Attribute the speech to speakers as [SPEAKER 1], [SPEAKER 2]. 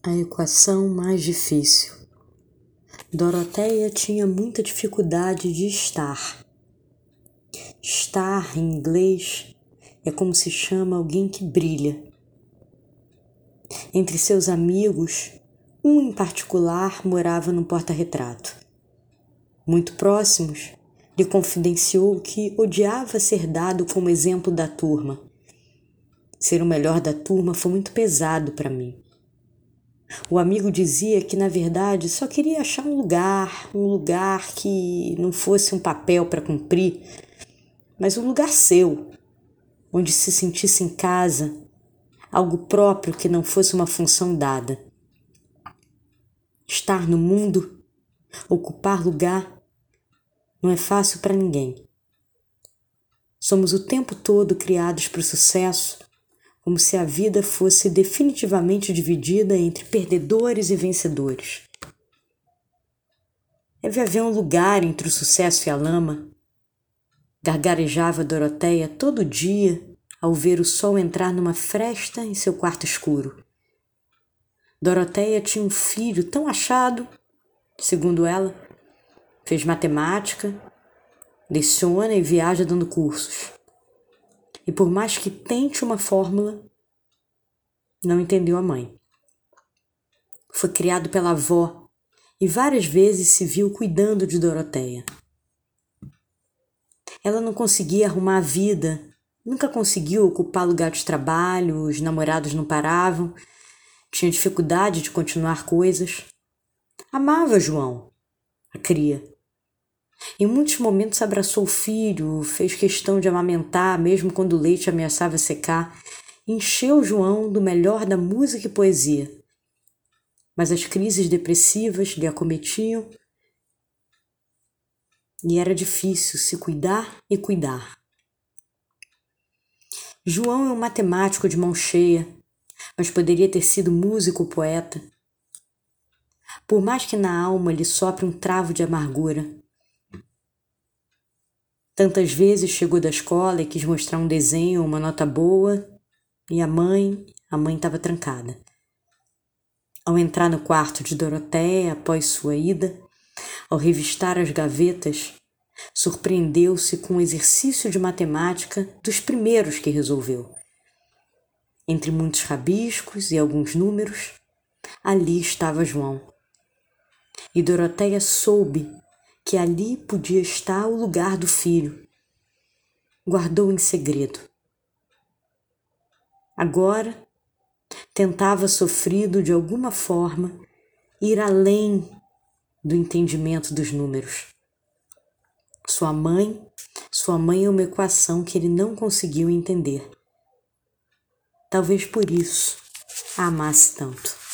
[SPEAKER 1] A equação mais difícil. Doroteia tinha muita dificuldade de estar. Estar, em inglês, é como se chama alguém que brilha. Entre seus amigos, um em particular morava no porta-retrato. Muito próximos, lhe confidenciou que odiava ser dado como exemplo da turma. Ser o melhor da turma foi muito pesado para mim. O amigo dizia que, na verdade, só queria achar um lugar, um lugar que não fosse um papel para cumprir, mas um lugar seu, onde se sentisse em casa, algo próprio que não fosse uma função dada. Estar no mundo, ocupar lugar, não é fácil para ninguém. Somos o tempo todo criados para o sucesso como se a vida fosse definitivamente dividida entre perdedores e vencedores. Deve haver um lugar entre o sucesso e a lama. Gargarejava Doroteia todo dia ao ver o sol entrar numa fresta em seu quarto escuro. Doroteia tinha um filho tão achado, segundo ela, fez matemática, leciona e viaja dando cursos e por mais que tente uma fórmula, não entendeu a mãe. Foi criado pela avó e várias vezes se viu cuidando de Doroteia. Ela não conseguia arrumar a vida, nunca conseguiu ocupar lugar de trabalho, os namorados não paravam, tinha dificuldade de continuar coisas. Amava João, a cria, em muitos momentos abraçou o filho, fez questão de amamentar, mesmo quando o leite ameaçava secar, encheu João do melhor da música e poesia. Mas as crises depressivas lhe acometiam e era difícil se cuidar e cuidar. João é um matemático de mão cheia, mas poderia ter sido músico ou poeta. Por mais que na alma lhe sopre um travo de amargura, Tantas vezes chegou da escola e quis mostrar um desenho, uma nota boa, e a mãe, a mãe estava trancada. Ao entrar no quarto de Doroteia após sua ida, ao revistar as gavetas, surpreendeu-se com um exercício de matemática dos primeiros que resolveu. Entre muitos rabiscos e alguns números, ali estava João. E Doroteia soube que ali podia estar o lugar do filho. Guardou em segredo. Agora tentava sofrido de alguma forma ir além do entendimento dos números. Sua mãe, sua mãe é uma equação que ele não conseguiu entender. Talvez por isso a amasse tanto.